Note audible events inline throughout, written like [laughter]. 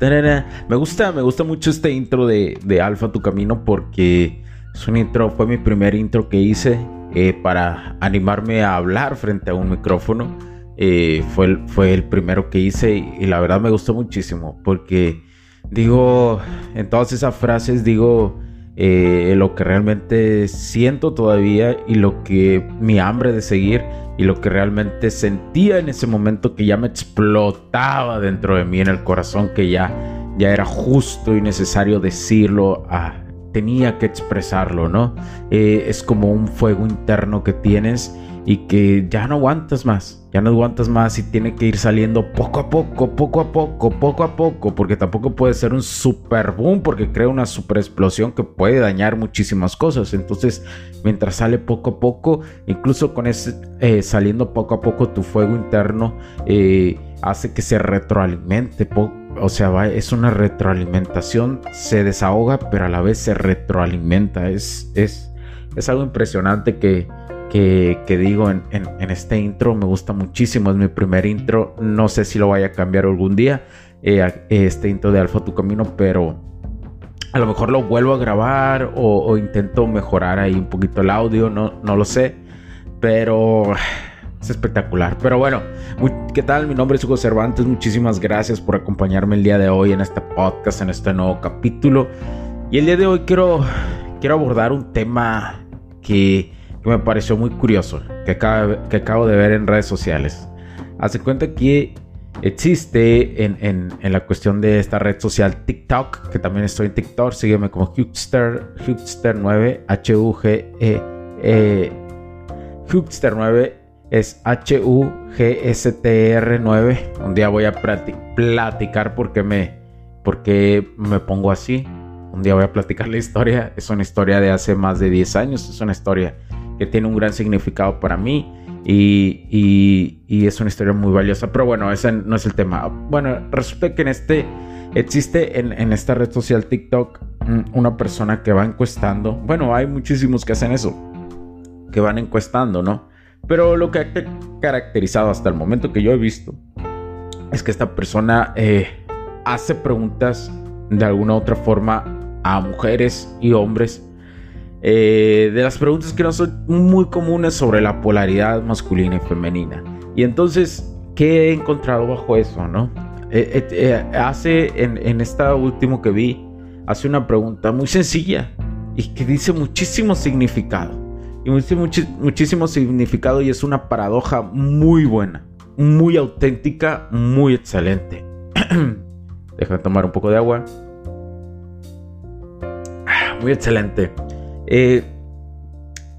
Me gusta, me gusta mucho este intro de, de Alfa Tu Camino porque es un intro, fue mi primer intro que hice eh, para animarme a hablar frente a un micrófono. Eh, fue, el, fue el primero que hice y, la verdad me gustó muchísimo porque digo, en todas esas frases digo eh, lo que realmente siento todavía y lo que mi hambre de seguir y lo que realmente sentía en ese momento que ya me explotaba dentro de mí en el corazón que ya, ya era justo y necesario decirlo a tenía que expresarlo, ¿no? Eh, es como un fuego interno que tienes y que ya no aguantas más, ya no aguantas más y tiene que ir saliendo poco a poco, poco a poco, poco a poco, porque tampoco puede ser un super boom porque crea una super explosión que puede dañar muchísimas cosas. Entonces, mientras sale poco a poco, incluso con ese eh, saliendo poco a poco tu fuego interno, eh, hace que se retroalimente o sea, es una retroalimentación, se desahoga, pero a la vez se retroalimenta. Es, es, es algo impresionante que, que, digo en, este intro. Me gusta muchísimo, es mi primer intro. No sé si lo vaya a cambiar algún día, eh, este intro de Alfa Tu Camino, pero a lo mejor lo vuelvo a grabar o, o intento mejorar ahí un poquito el audio, no, no lo sé. Pero es espectacular. Pero bueno, ¿qué tal? Mi nombre es Hugo Cervantes. Muchísimas gracias por acompañarme el día de hoy en este podcast, en este nuevo capítulo. Y el día de hoy quiero, quiero abordar un tema que, me pareció muy curioso, que acabo, que de ver en redes sociales. Hace cuenta que existe en, la cuestión de esta red social TikTok, que también estoy en TikTok, sígueme como Hugster, Hugster9, H-U-G-E, e, Hugster 9 es H-U-G-S-T-R-9. Un día voy a platicar por qué me, por me pongo así. Un día voy a platicar la historia. Es una historia de hace más de 10 años. Es una historia que tiene un gran significado para mí. Y, es una historia muy valiosa. Pero bueno, ese no es el tema. Bueno, resulta que en este existe en, en, esta red social TikTok mm, una persona que va encuestando. Bueno, hay muchísimos que hacen eso. Que van encuestando, ¿no? Pero lo que ha caracterizado hasta el momento que yo he visto es que esta persona eh, hace preguntas de alguna u otra forma a mujeres y hombres. Eh, de las preguntas que no son muy comunes sobre la polaridad masculina y femenina. Y entonces, ¿qué he encontrado bajo eso, no? Eh, hace, en, en esta último que vi, hace una pregunta muy sencilla y que dice muchísimo significado y muchísimo significado y es una paradoja muy buena, muy auténtica, muy excelente. [clears throat] Deja de tomar un poco de agua. Ah, muy excelente. Eh,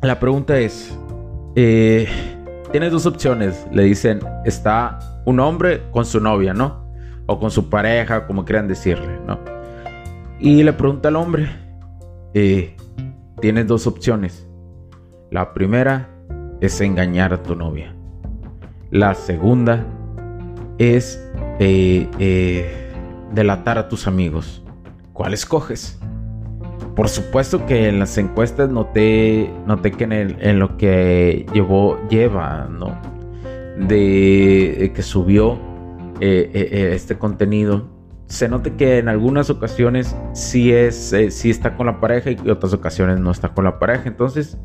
la pregunta es, eh, tienes dos opciones. Le dicen, está un hombre con su novia, ¿no? O con su pareja, como quieran decirle, ¿no? Y le pregunta al hombre, eh, tienes dos opciones la primera es engañar a tu novia. La segunda es delatar a tus amigos. ¿Cuál escoges? Por supuesto que en las encuestas noté, noté que en, lo que llevó, lleva, ¿no? De, que subió eh, este contenido, se note que en algunas ocasiones sí, es, sí está con la pareja y en otras ocasiones no está con la pareja. Entonces,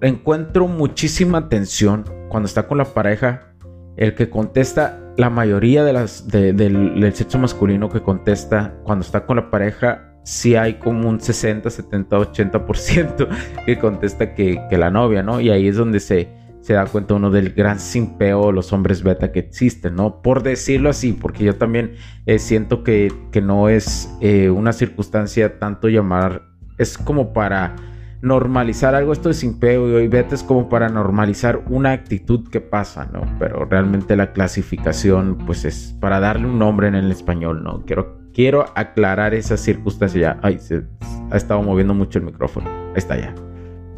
encuentro muchísima tensión cuando está con la pareja. El que contesta, la mayoría de las del, sexo masculino que contesta cuando está con la pareja, sí hay como un 60, 70, 80% que contesta que, que, la novia, ¿no? Y ahí es donde se, se da cuenta uno del gran simpeo los hombres beta que existen, ¿no? Por decirlo así, porque yo también eh, siento que, no es eh, una circunstancia tanto llamar, es como para normalizar algo, esto de simpeo y beta es como para normalizar una actitud que pasa, ¿no? Pero realmente la clasificación, pues es para darle un nombre en el español, ¿no? Quiero, quiero aclarar esa circunstancia. Ay, se ha estado moviendo mucho el micrófono. Ahí está ya.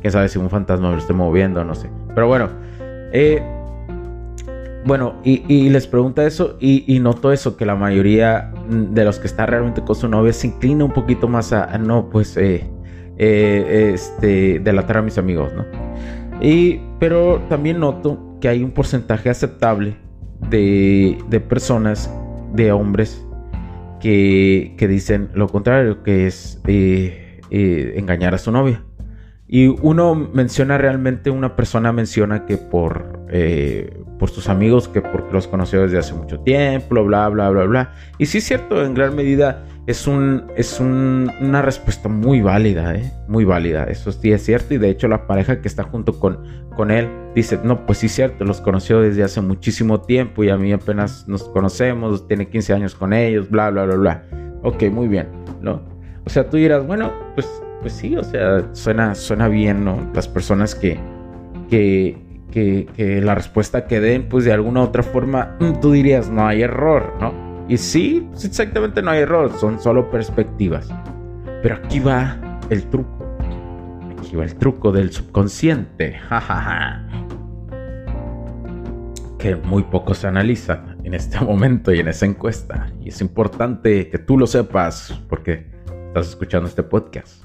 Quién sabe si un fantasma lo esté moviendo, no sé. Pero bueno, eh, bueno, y, les pregunta eso y, noto eso, que la mayoría de los que están realmente con su novia se inclina un poquito más a, no, pues, eh, eh, este, delatar a mis amigos, ¿no? Y, pero también noto que hay un porcentaje aceptable de personas, de hombres, que, dicen lo contrario, que es engañar a su novia. Y uno menciona realmente, una persona menciona que por, eh, por sus amigos, que porque los conoció desde hace mucho tiempo, bla, bla, bla, bla. Y sí es cierto, en gran medida es, un, es una respuesta muy válida, ¿eh? muy válida. Eso sí es cierto. Y de hecho la pareja que está junto con, con él dice, no, pues sí es cierto, los conoció desde hace muchísimo tiempo y a mí apenas nos conocemos, tiene 15 años con ellos, bla, bla, bla, bla. Ok, muy bien, ¿no? O sea, tú dirás, bueno, pues pues sí, o sea, suena, suena bien, ¿no? Las personas que, que, que, la respuesta que den, pues de alguna u otra forma, mm, tú dirías, no hay error, ¿no? Y sí, pues exactamente no hay error, son solo perspectivas. Pero aquí va el truco. Aquí va el truco del subconsciente. [laughs] Que muy poco se analiza en este [laughs] momento y en esa encuesta. Y es importante que tú lo sepas porque estás escuchando este podcast.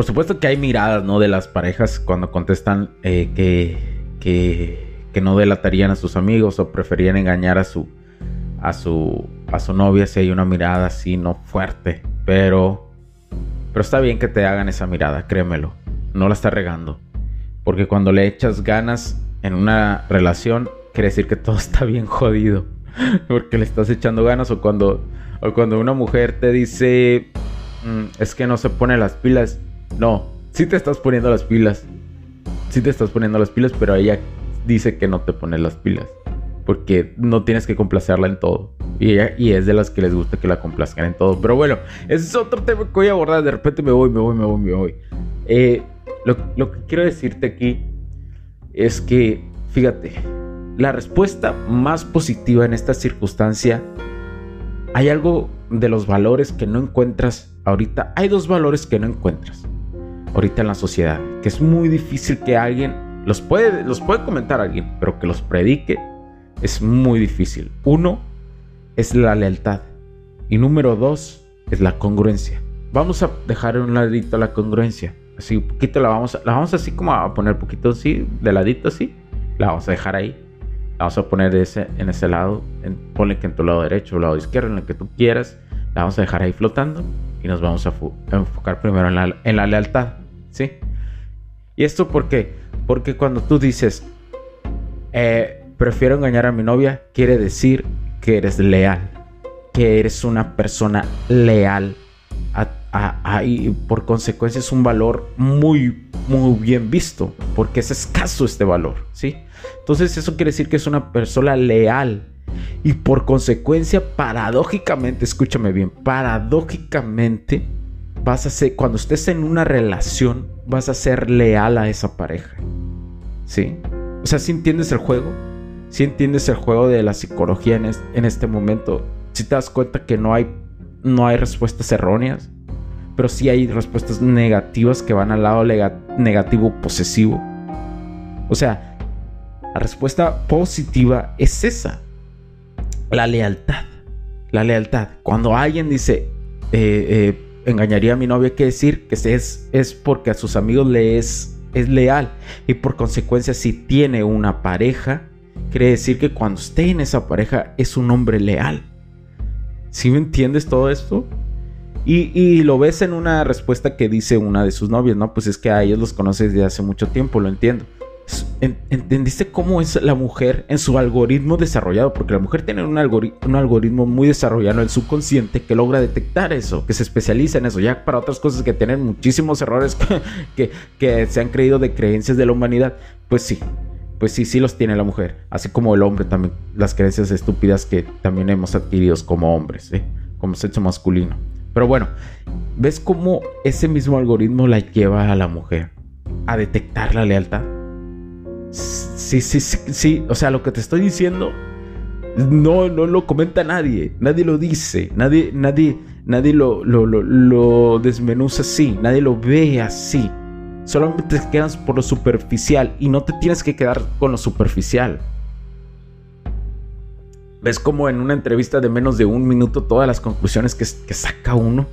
Por supuesto que hay miradas, ¿no? De las parejas cuando contestan eh, que, que que no delatarían a sus amigos o preferían engañar a su a su a su novia si hay una mirada así no fuerte, pero pero está bien que te hagan esa mirada, créemelo. No la está regando. Porque cuando le echas ganas en una relación, quiere decir que todo [laughs] está bien jodido. Porque le estás echando ganas o cuando o cuando una mujer te dice mm, es que no se pone las pilas. No, sí te estás poniendo las pilas. Sí te estás poniendo las pilas, pero ella dice que no te pones las pilas. Porque no tienes que complacerla en todo. Y es de las que les gusta que la complazcan en todo. Pero bueno, ese es otro tema que voy a abordar. De repente me voy, me voy, me voy, me voy. Eh, lo, lo que quiero decirte aquí es que, fíjate, la respuesta más positiva en esta circunstancia, hay algo de los valores que no encuentras ahorita. Hay dos valores que no encuentras ahorita en la sociedad, que es muy difícil que alguien los puede, los puede comentar alguien, pero que los predique es muy difícil. Uno es la lealtad. Y número dos es la congruencia. Vamos a dejar un ladito la congruencia. Así un poquito la vamos a, la vamos así como a poner poquito así, de ladito así. La vamos a dejar ahí. La vamos a poner ese, en ese lado. En, ponle que en tu lado derecho lado izquierdo, en el que tú quieras. La vamos a dejar ahí flotando. Y nos vamos a, enfocar primero en la, en la lealtad. ¿Sí? ¿Y esto por qué? Porque cuando tú dices, eh, prefiero engañar a mi novia, quiere decir que eres leal, que eres una persona leal. y por consecuencia es un valor muy, muy bien visto, porque es escaso este valor, ¿sí? Entonces eso quiere decir que es una persona leal. Y por consecuencia, paradójicamente, escúchame bien, paradójicamente, vas a ser, cuando estés en una relación, vas a ser leal a esa pareja. ¿Sí? O sea, si entiendes el juego, si entiendes el juego de la psicología en, en este momento, si te das cuenta que no hay, no hay respuestas erróneas, pero sí hay respuestas negativas que van al lado negativo posesivo. O sea, la respuesta positiva es esa, la lealtad. La lealtad. Cuando alguien dice, eh, eh, engañaría a mi novia, que decir que es, es porque a sus amigos le es, es leal. Y por consecuencia, si tiene una pareja, quiere decir que cuando esté en esa pareja es un hombre leal. ¿Sí me entiendes todo esto? Y, y, lo ves en una respuesta que dice una de sus novias, ¿no? Pues es que a ellos los conoces desde hace mucho tiempo, lo entiendo. ¿Entendiste cómo es la mujer en su algoritmo desarrollado? Porque la mujer tiene un, algoritmo muy desarrollado en el subconsciente que logra detectar eso, que se especializa en eso. Ya para otras cosas que tienen muchísimos errores que, que, se han creído de creencias de la humanidad, pues sí, pues sí, sí los tiene la mujer. Así como el hombre también, las creencias estúpidas que también hemos adquirido como hombres, ¿eh? como sexo masculino. Pero bueno, ¿ves cómo ese mismo algoritmo la lleva a la mujer a detectar la lealtad? Sí, sí, sí, sí. O sea, lo que te estoy diciendo no, no lo comenta nadie. Nadie lo dice. Nadie, nadie, nadie lo, lo, lo, desmenuza así. Nadie lo ve así. Solamente te quedas por lo superficial y no te tienes que quedar con lo superficial. ¿Ves como en una entrevista de menos de un minuto todas las conclusiones que, que saca uno?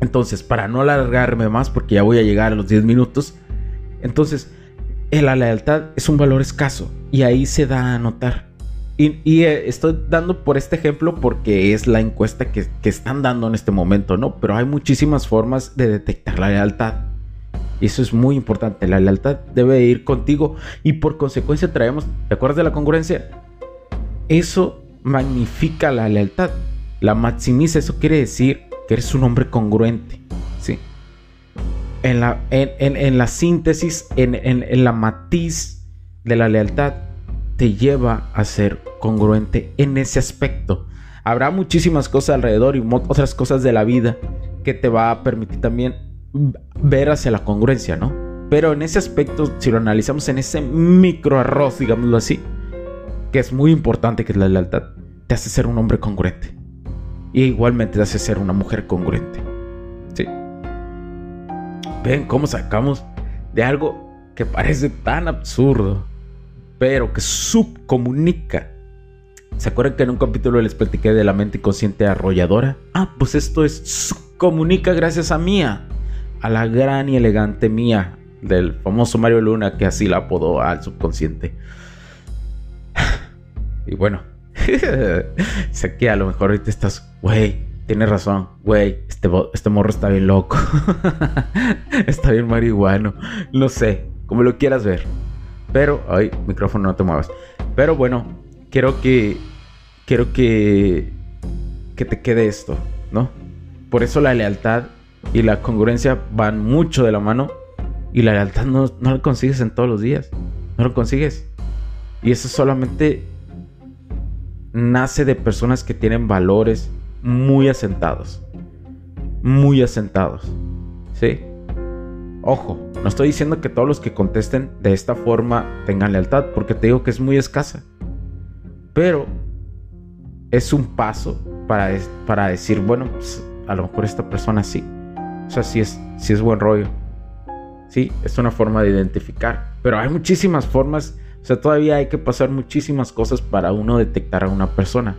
Entonces, para no alargarme más, porque ya voy a llegar a los 10 minutos, entonces, la lealtad es un valor escaso y ahí se da a notar. Y, eh, estoy dando por este ejemplo porque es la encuesta que, están dando en este momento, ¿no? Pero hay muchísimas formas de detectar la lealtad. Eso es muy importante. La lealtad debe ir contigo y por consecuencia traemos, ¿te acuerdas de la congruencia? Eso magnifica la lealtad, la maximiza. Eso quiere decir que eres un hombre congruente. En la, en, la síntesis, en, la matiz de la lealtad, te lleva a ser congruente en ese aspecto. Habrá muchísimas cosas alrededor y otras cosas de la vida que te va a permitir también ver hacia la congruencia, ¿no? Pero en ese aspecto, si lo analizamos en ese micro arroz, digámoslo así, que es muy importante, que es la lealtad, te hace ser un hombre congruente. Y igualmente te hace ser una mujer congruente. Ven cómo sacamos de algo que parece tan absurdo, pero que subcomunica. ¿Se acuerdan que en un capítulo les platiqué de la mente consciente arrolladora? Ah, pues esto es subcomunica gracias a Mía, a la gran y elegante Mía del famoso Mario Luna que así la apodó al subconsciente. [sighs] Y bueno, [laughs] sé que a lo mejor ahorita estás, güey, tienes razón, güey, este, este morro está bien loco. [laughs] está bien marihuano. No sé, como lo quieras ver. Pero, ay, micrófono, no te muevas. Pero bueno, quiero que, quiero que, que te quede esto, ¿no? Por eso la lealtad y la congruencia van mucho de la mano. Y la lealtad no, no la consigues en todos los días. No lo consigues. Y eso solamente nace de personas que tienen valores, muy asentados. Muy asentados. ¿Sí? Ojo, no estoy diciendo que todos los que contesten de esta forma tengan lealtad, porque te digo que es muy escasa. Pero es un paso para, para decir, bueno, pues, a lo mejor esta persona sí. O sea, sí es, sí es buen rollo. Sí, es una forma de identificar. Pero hay muchísimas formas. O sea, todavía hay que pasar muchísimas cosas para uno detectar a una persona.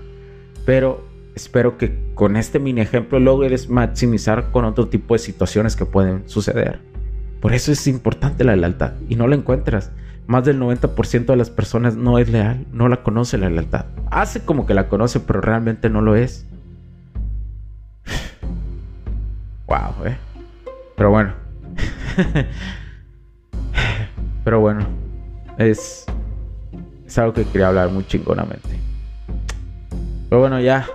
Pero espero que con este mini ejemplo logres maximizar con otro tipo de situaciones que pueden suceder. Por eso es importante la lealtad y no la encuentras. Más del 90% de las personas no es leal, no la conoce la lealtad. Hace como que la conoce, pero realmente no lo es. [sighs] Wow, eh. Pero bueno. [laughs] pero bueno. Es, es algo que quería hablar muy chingonamente. Pero bueno, ya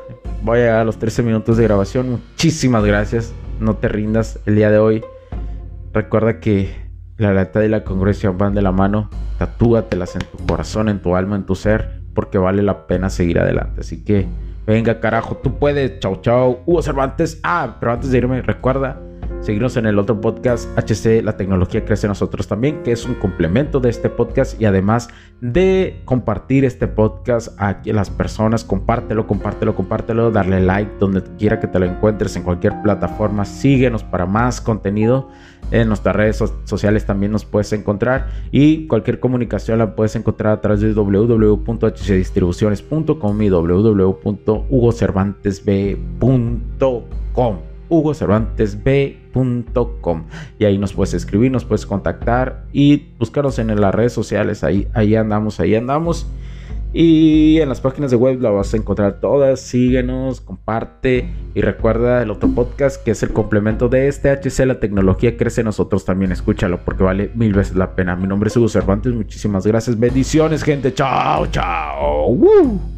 voy a llegar a los 13 minutos de grabación. Muchísimas gracias. No te rindas el día de hoy. Recuerda que la lealtad y la congruencia van de la mano. Tatúatelas en tu corazón, en tu alma, en tu ser, porque vale la pena seguir adelante. Así que Venga, carajo, tú puedes. Chau, chau. Hugo Cervantes. Ah, pero antes de irme, recuerda seguirnos en el otro podcast HC La tecnología crece nosotros también, que es un complemento de este podcast y además de compartir este podcast a las personas, compártelo, compártelo, compártelo, darle like donde quiera que te lo encuentres en cualquier plataforma, síguenos para más contenido. En nuestras redes sociales también nos puedes encontrar y cualquier comunicación la puedes encontrar a través de www.hcdistribuciones.com y www.hugocervantesb.com y ahí nos puedes escribir, nos puedes contactar y buscarnos en las redes sociales, ahí, ahí andamos, ahí andamos. Y en las páginas de web la vas a encontrar todas. Síguenos, comparte y recuerda el otro podcast que es el complemento de este HC. La tecnología crece nosotros también. Escúchalo porque vale mil veces la pena. Mi nombre es Hugo Cervantes. Muchísimas gracias. Bendiciones, gente. Chao, chao.